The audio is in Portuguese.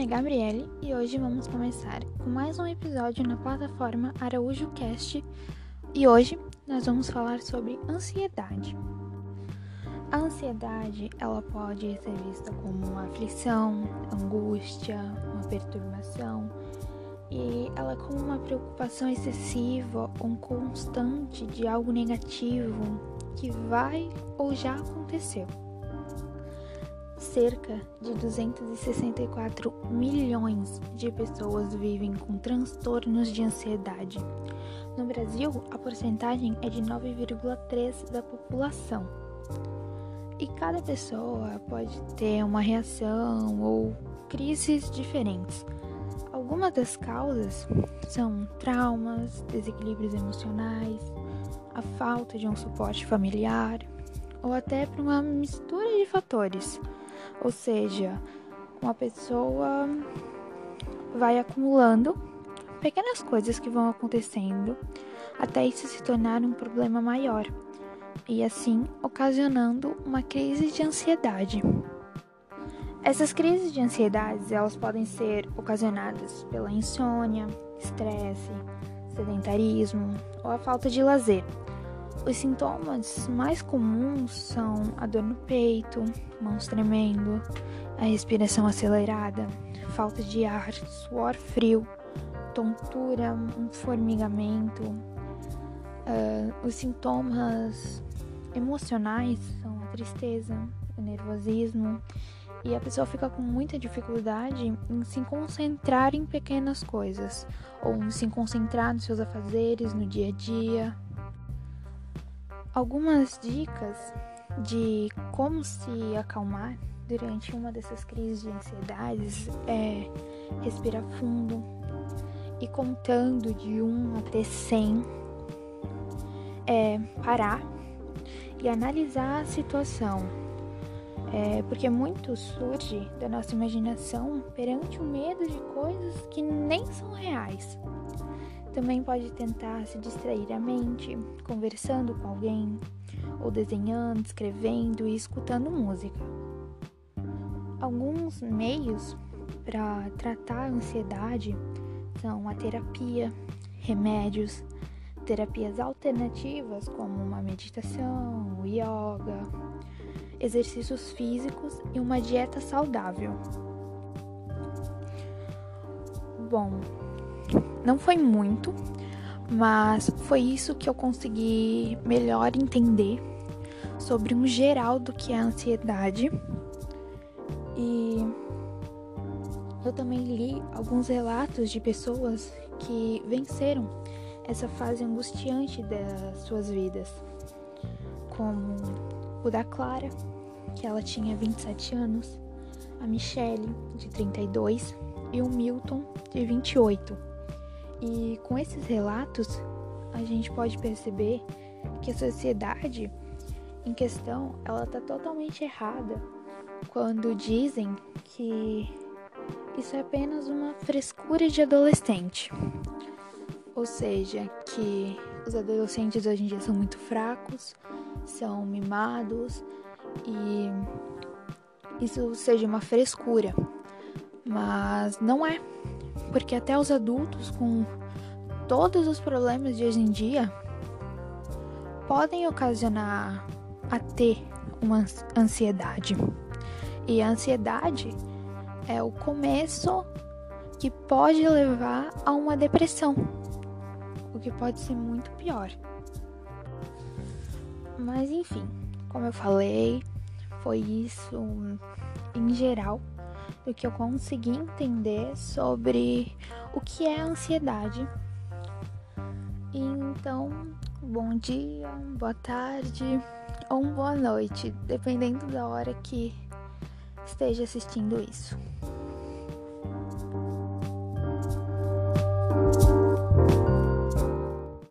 nome é Gabriele e hoje vamos começar com mais um episódio na plataforma Araújo Cast. E hoje nós vamos falar sobre ansiedade. A ansiedade, ela pode ser vista como uma aflição, angústia, uma perturbação. E ela é como uma preocupação excessiva ou constante de algo negativo que vai ou já aconteceu cerca de 264 milhões de pessoas vivem com transtornos de ansiedade. No Brasil, a porcentagem é de 9,3% da população. E cada pessoa pode ter uma reação ou crises diferentes. Algumas das causas são traumas, desequilíbrios emocionais, a falta de um suporte familiar ou até uma mistura de fatores ou seja, uma pessoa vai acumulando pequenas coisas que vão acontecendo até isso se tornar um problema maior e assim ocasionando uma crise de ansiedade. Essas crises de ansiedade, elas podem ser ocasionadas pela insônia, estresse, sedentarismo ou a falta de lazer. Os sintomas mais comuns são a dor no peito, mãos tremendo, a respiração acelerada, falta de ar, suor frio, tontura, um formigamento. Uh, os sintomas emocionais são a tristeza, o nervosismo e a pessoa fica com muita dificuldade em se concentrar em pequenas coisas ou em se concentrar nos seus afazeres no dia a dia, Algumas dicas de como se acalmar durante uma dessas crises de ansiedades é respirar fundo e contando de 1 até 100 é parar e analisar a situação. É, porque muito surge da nossa imaginação perante o medo de coisas que nem são reais. Também pode tentar se distrair a mente, conversando com alguém, ou desenhando, escrevendo e escutando música. Alguns meios para tratar a ansiedade são a terapia, remédios, terapias alternativas como uma meditação, o yoga, exercícios físicos e uma dieta saudável. Bom, não foi muito, mas foi isso que eu consegui melhor entender sobre um geral do que é a ansiedade. E eu também li alguns relatos de pessoas que venceram essa fase angustiante das suas vidas, como o da Clara, que ela tinha 27 anos, a Michelle, de 32, e o Milton, de 28. E com esses relatos, a gente pode perceber que a sociedade em questão, ela tá totalmente errada quando dizem que isso é apenas uma frescura de adolescente. Ou seja, que os adolescentes hoje em dia são muito fracos, são mimados e isso seja uma frescura. Mas não é porque até os adultos com todos os problemas de hoje em dia podem ocasionar a ter uma ansiedade. E a ansiedade é o começo que pode levar a uma depressão, o que pode ser muito pior. Mas enfim, como eu falei, foi isso em geral do que eu consegui entender sobre o que é ansiedade. Então, bom dia, boa tarde ou boa noite, dependendo da hora que esteja assistindo isso.